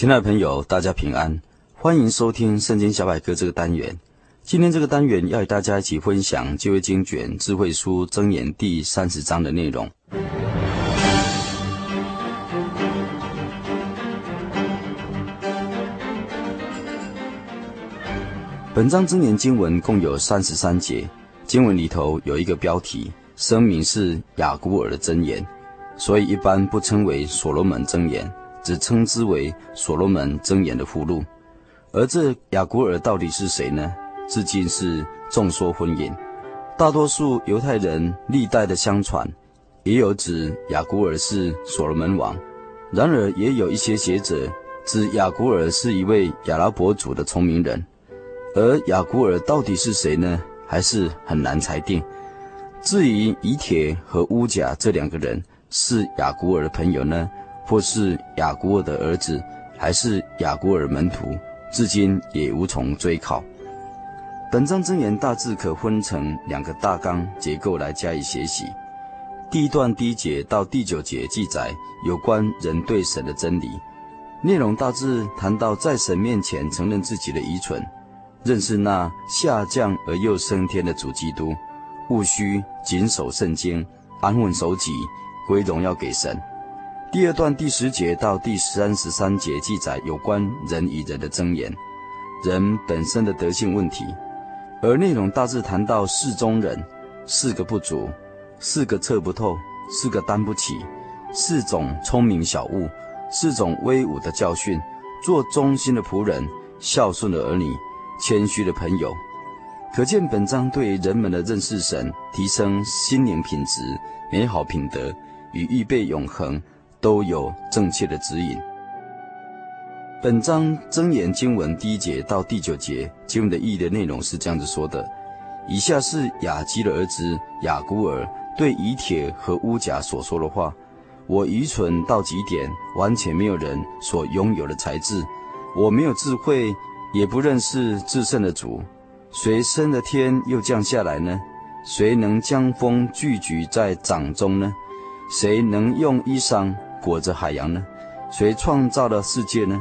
亲爱的朋友，大家平安，欢迎收听《圣经小百科》这个单元。今天这个单元要与大家一起分享旧约经卷智慧书箴言第三十章的内容。本章箴言经文共有三十三节，经文里头有一个标题，声明是雅古尔的箴言，所以一般不称为所罗门箴言。只称之为所罗门箴言的附录，而这亚古尔到底是谁呢？至今是众说纷纭。大多数犹太人历代的相传，也有指亚古尔是所罗门王；然而也有一些学者指亚古尔是一位亚拉伯族的聪明人。而亚古尔到底是谁呢？还是很难裁定。至于以铁和乌甲这两个人是亚古尔的朋友呢？或是亚古尔的儿子，还是亚古尔门徒，至今也无从追考。本章箴言大致可分成两个大纲结构来加以学习。第一段第一节到第九节记载有关人对神的真理，内容大致谈到在神面前承认自己的愚蠢，认识那下降而又升天的主基督，务须谨守圣经，安分守己，归荣耀给神。第二段第十节到第三十三节记载有关人与人的箴言，人本身的德性问题，而内容大致谈到四中人，四个不足，四个测不透，四个担不起，四种聪明小物，四种威武的教训，做忠心的仆人，孝顺的儿女，谦虚的朋友。可见本章对人们的认识神、提升心灵品质、美好品德与预备永恒。都有正确的指引。本章真言经文第一节到第九节经文的意义的内容是这样子说的：以下是雅基的儿子雅古尔对以铁和乌甲所说的话。我愚蠢到极点，完全没有人所拥有的才智。我没有智慧，也不认识至圣的主。谁生的天又降下来呢？谁能将风聚集在掌中呢？谁能用衣裳裹着海洋呢？谁创造了世界呢？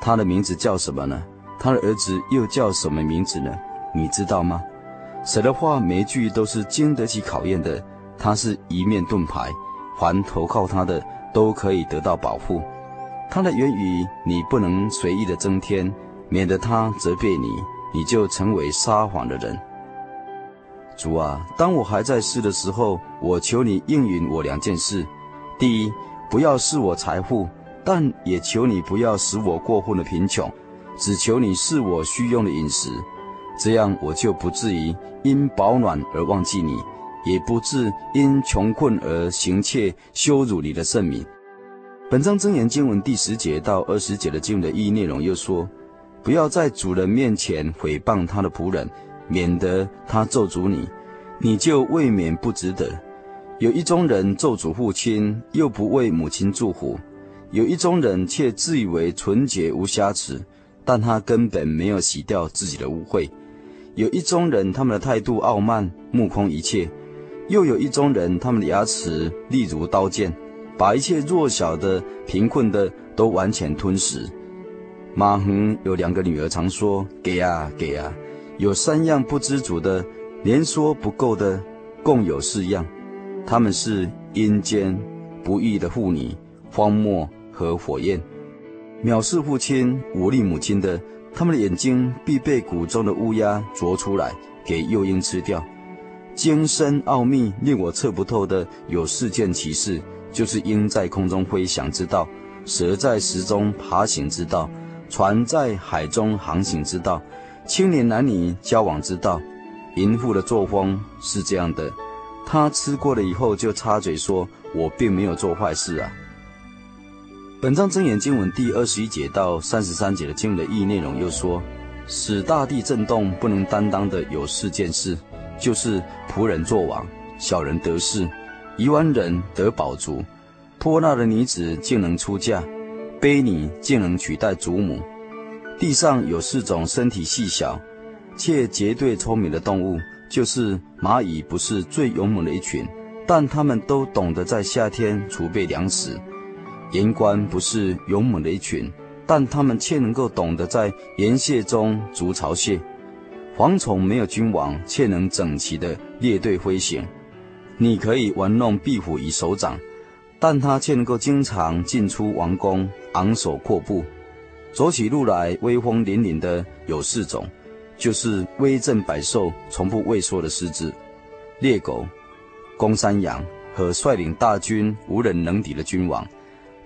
他的名字叫什么呢？他的儿子又叫什么名字呢？你知道吗？神的话每一句都是经得起考验的。他是一面盾牌，凡投靠他的都可以得到保护。他的言语你不能随意的增添，免得他责备你，你就成为撒谎的人。主啊，当我还在世的时候，我求你应允我两件事：第一，不要视我财富，但也求你不要使我过分的贫穷，只求你是我需用的饮食，这样我就不至于因饱暖而忘记你，也不至因穷困而行窃羞辱你的圣名。本章箴言经文第十节到二十节的经文的意义内容又说：不要在主人面前毁谤他的仆人，免得他咒诅你，你就未免不值得。有一种人咒诅父亲，又不为母亲祝福；有一种人却自以为纯洁无瑕疵，但他根本没有洗掉自己的污秽；有一种人，他们的态度傲慢，目空一切；又有一种人，他们的牙齿利如刀剑，把一切弱小的、贫困的都完全吞噬。马恒有两个女儿，常说：“给啊，给啊。”有三样不知足的，连说不够的，共有四样。他们是阴间、不义的妇女、荒漠和火焰。藐视父亲、忤逆母亲的，他们的眼睛必被谷中的乌鸦啄出来，给幼鹰吃掉。经深奥秘令我测不透的，有四件奇事，就是鹰在空中飞翔之道，蛇在石中爬行之道，船在海中航行之道，青年男女交往之道，淫妇的作风是这样的：他吃过了以后就插嘴说：“我并没有做坏事啊。”本章箴言经文第二十一节到三十三节的经文的意义内容又说：“使大地震动不能担当的有四件事，就是仆人作王，小人得势，愚顽人得宝足，泼辣的女子竟能出嫁，卑女竟能取代祖母。”地上有四种身体细小，且绝对聪明的动物，就是蚂蚁，不是最勇猛的一群，但它们都懂得在夏天储备粮食；盐官不是勇猛的一群，但它们却能够懂得在盐穴中筑巢穴；蝗虫没有君王，却能整齐的列队飞行；你可以玩弄壁虎于手掌，但它却能够经常进出王宫，昂首阔步。走起路来威风凛凛的有四种，就是威震百兽、从不畏缩的狮子、猎狗、公山羊和率领大军无人能敌的君王。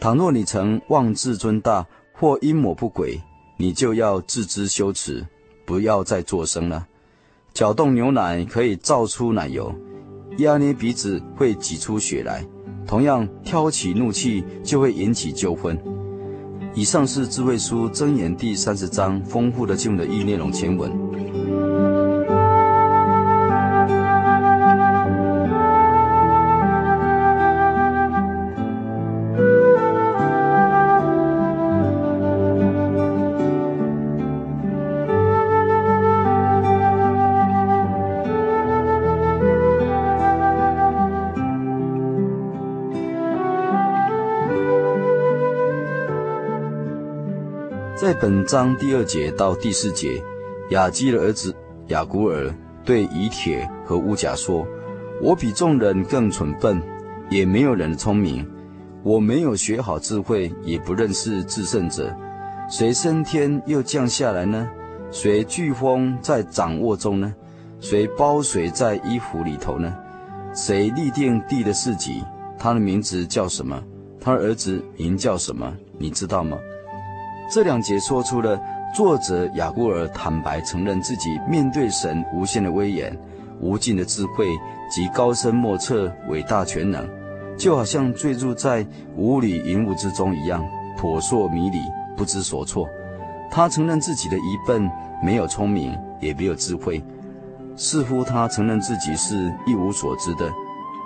倘若你曾妄自尊大或阴谋不轨，你就要自知羞耻，不要再作声了。搅动牛奶可以造出奶油，压捏鼻子会挤出血来，同样挑起怒气就会引起纠纷。以上是智慧书真言第三十章丰富的经文的意义内容全文。在本章第二节到第四节，雅基的儿子雅古尔对以铁和乌甲说：“我比众人更蠢笨，也没有人聪明。我没有学好智慧，也不认识至圣者。谁升天又降下来呢？谁飓风在掌握中呢？谁包水在衣服里头呢？谁立定地的四极？他的名字叫什么？他的儿子名叫什么？你知道吗？”这两节说出了作者雅古尔坦白承认自己面对神无限的威严、无尽的智慧及高深莫测、伟大全能，就好像坠入在雾里云雾之中一样，扑朔迷离、不知所措。他承认自己的愚笨，没有聪明，也没有智慧，似乎他承认自己是一无所知的。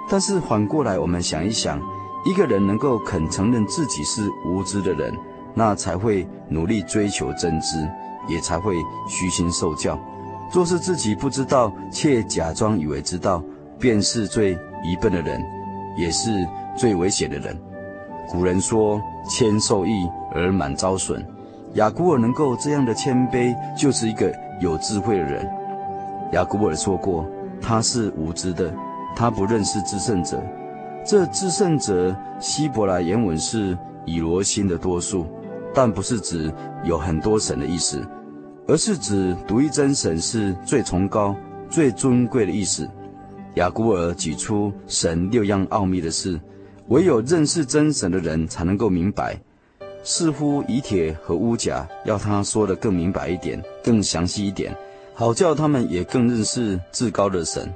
但是反过来，我们想一想，一个人能够肯承认自己是无知的人，那才会努力追求真知，也才会虚心受教。若是自己不知道，却假装以为知道，便是最愚笨的人，也是最危险的人。古人说：“谦受益而满招损。”雅古尔能够这样的谦卑，就是一个有智慧的人。雅古尔说过：“他是无知的，他不认识至圣者。”这至圣者希伯来原文是以罗心的多数。但不是指有很多神的意思，而是指独一真神是最崇高、最尊贵的意思。亚古尔举出神六样奥秘的事，唯有认识真神的人才能够明白。似乎以铁和乌甲要他说得更明白一点、更详细一点，好叫他们也更认识至高的神。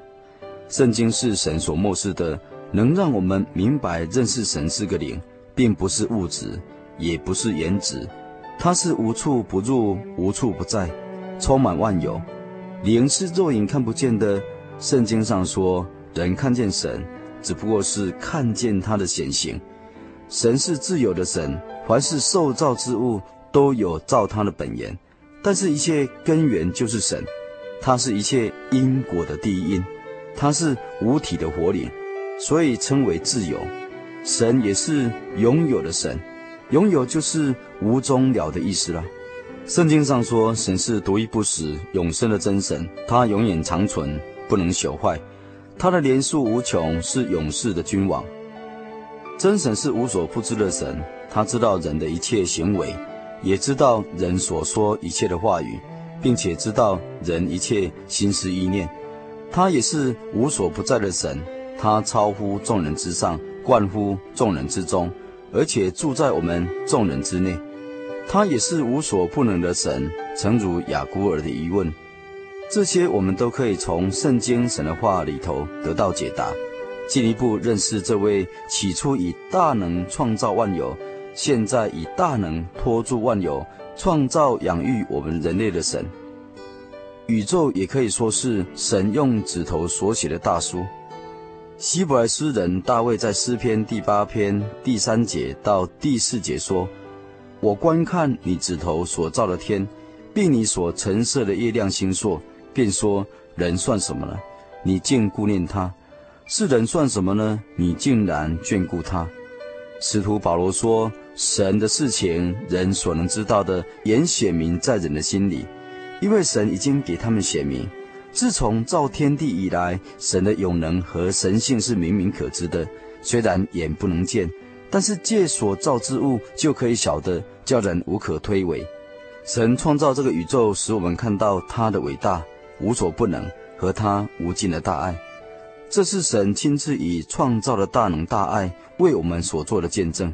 圣经是神所默示的，能让我们明白认识神是个灵，并不是物质。也不是颜值，它是无处不入、无处不在，充满万有。灵是肉眼看不见的。圣经上说，人看见神，只不过是看见他的显形。神是自由的神，凡是受造之物都有造他的本源，但是一切根源就是神，他是一切因果的第一因，他是无体的活灵，所以称为自由。神也是拥有的神。拥有就是无终了的意思了。圣经上说，神是独一不死、永生的真神，他永远长存，不能朽坏。他的年数无穷，是永世的君王。真神是无所不知的神，他知道人的一切行为，也知道人所说一切的话语，并且知道人一切心思意念。他也是无所不在的神，他超乎众人之上，贯乎众人之中。而且住在我们众人之内，他也是无所不能的神，诚如雅古尔的疑问，这些我们都可以从圣经神的话里头得到解答，进一步认识这位起初以大能创造万有，现在以大能托住万有，创造养育我们人类的神。宇宙也可以说是神用指头所写的大书。希伯来诗人大卫在诗篇第八篇第三节到第四节说：“我观看你指头所造的天，并你所陈设的月亮星宿，便说：人算什么呢？你竟顾念他；是人算什么呢？你竟然眷顾他。”使徒保罗说：“神的事情，人所能知道的，原显明在人的心里。”因为神已经给他们显明，自从造天地以来，神的永能和神性是明明可知的，虽然眼不能见，但是借所造之物就可以晓得，叫人无可推诿。神创造这个宇宙，使我们看到他的伟大、无所不能和他无尽的大爱。这是神亲自以创造的大能大爱为我们所做的见证。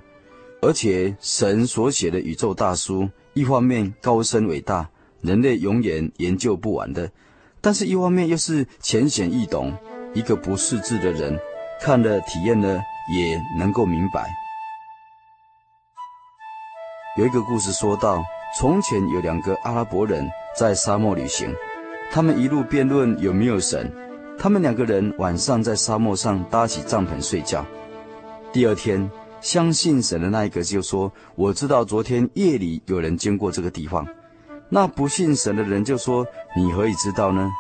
而且神所写的宇宙大书，一方面高深伟大。人类永远研究不完的，但是一方面又是浅显易懂，一个不识字的人看了体验了也能够明白。有一个故事说到，从前有两个阿拉伯人在沙漠旅行，他们一路辩论有没有神。他们两个人晚上在沙漠上搭起帐篷睡觉。第二天，相信神的那一个就说：“我知道昨天夜里有人经过这个地方。”那不信神的人就说：“你何以知道呢？”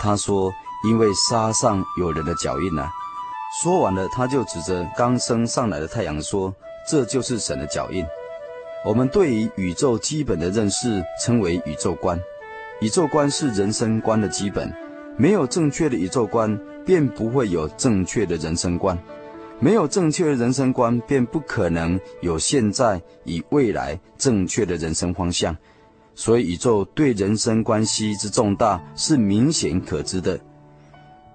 他说：“因为沙上有人的脚印啊。”说完了，他就指着刚升上来的太阳说：“这就是神的脚印。”我们对于宇宙基本的认识称为宇宙观。宇宙观是人生观的基本，没有正确的宇宙观，便不会有正确的人生观；没有正确的人生观，便不可能有现在与未来正确的人生方向。所以，宇宙对人生关系之重大是明显可知的。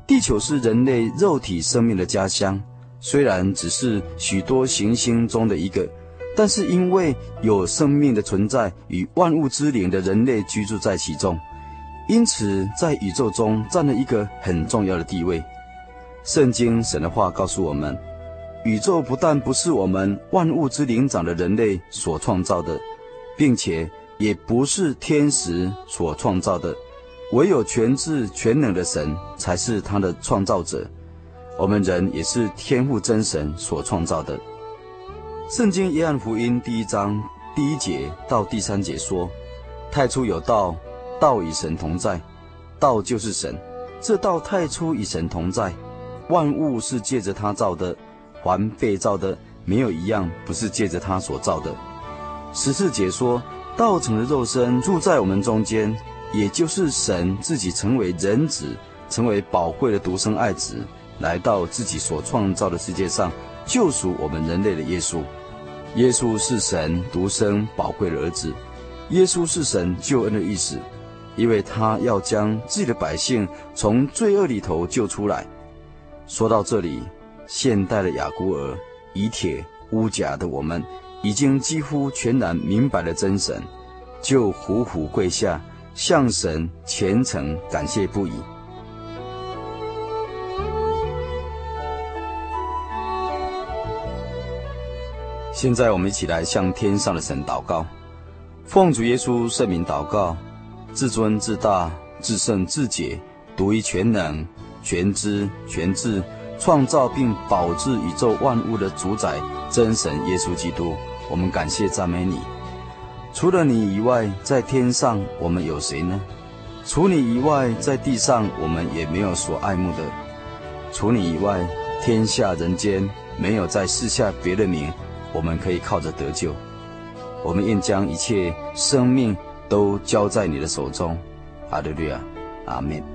地球是人类肉体生命的家乡，虽然只是许多行星中的一个，但是因为有生命的存在与万物之灵的人类居住在其中，因此在宇宙中占了一个很重要的地位。圣经神的话告诉我们，宇宙不但不是我们万物之灵长的人类所创造的，并且。也不是天使所创造的，唯有全智全能的神才是他的创造者。我们人也是天父真神所创造的。圣经约翰福音第一章第一节到第三节说：“太初有道，道与神同在，道就是神。这道太初与神同在，万物是借着他造的，凡被造的，没有一样不是借着他所造的。”十四节说。道成的肉身住在我们中间，也就是神自己成为人子，成为宝贵的独生爱子，来到自己所创造的世界上，救赎我们人类的耶稣。耶稣是神独生宝贵的儿子，耶稣是神救恩的意思，因为他要将自己的百姓从罪恶里头救出来。说到这里，现代的亚古尔、以铁、乌甲的我们。已经几乎全然明白了真神，就俯伏跪下，向神虔诚感谢不已。现在我们一起来向天上的神祷告，奉主耶稣圣名祷告，至尊至大至圣至洁，独一全能全知全智，创造并保治宇宙万物的主宰真神耶稣基督。我们感谢赞美你，除了你以外，在天上我们有谁呢？除你以外，在地上我们也没有所爱慕的。除你以外，天下人间没有再赐下别的名，我们可以靠着得救。我们愿将一切生命都交在你的手中。阿利路亚，阿门。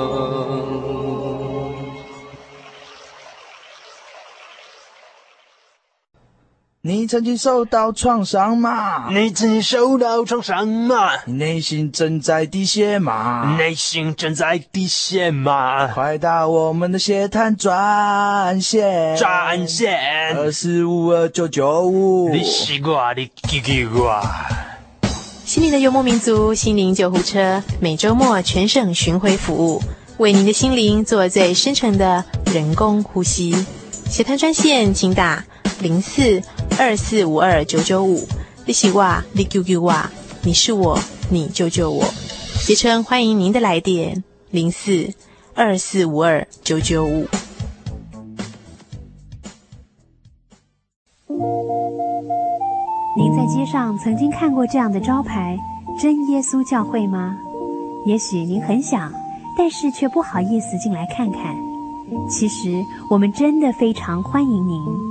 曾经受到创伤吗？你曾经受到创伤吗？你内心正在滴血吗？内心正在滴血吗？快打我们的血滩专线，专线二四五二九九五。你西瓜，你给给我。心灵的游牧民族，心灵救护车，每周末全省巡回服务，为您的心灵做最深层的人工呼吸。血滩专线，请打零四。二四五二九九五，你是我，你救救我，你是我，你救救我。杰春欢迎您的来电，零四二四五二九九五。您在街上曾经看过这样的招牌“真耶稣教会”吗？也许您很想，但是却不好意思进来看看。其实我们真的非常欢迎您。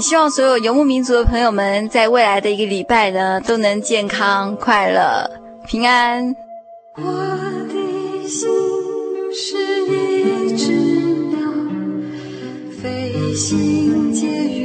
希望所有游牧民族的朋友们，在未来的一个礼拜呢，都能健康、快乐、平安。我的心是一只鸟，飞行介于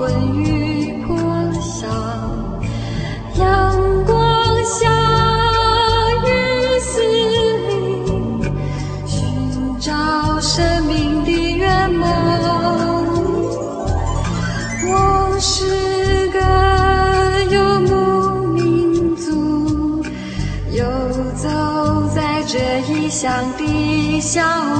昏雨破晓，阳光下雨丝里，寻找生命的圆满。我是个游牧民族，游走在这异乡的小屋。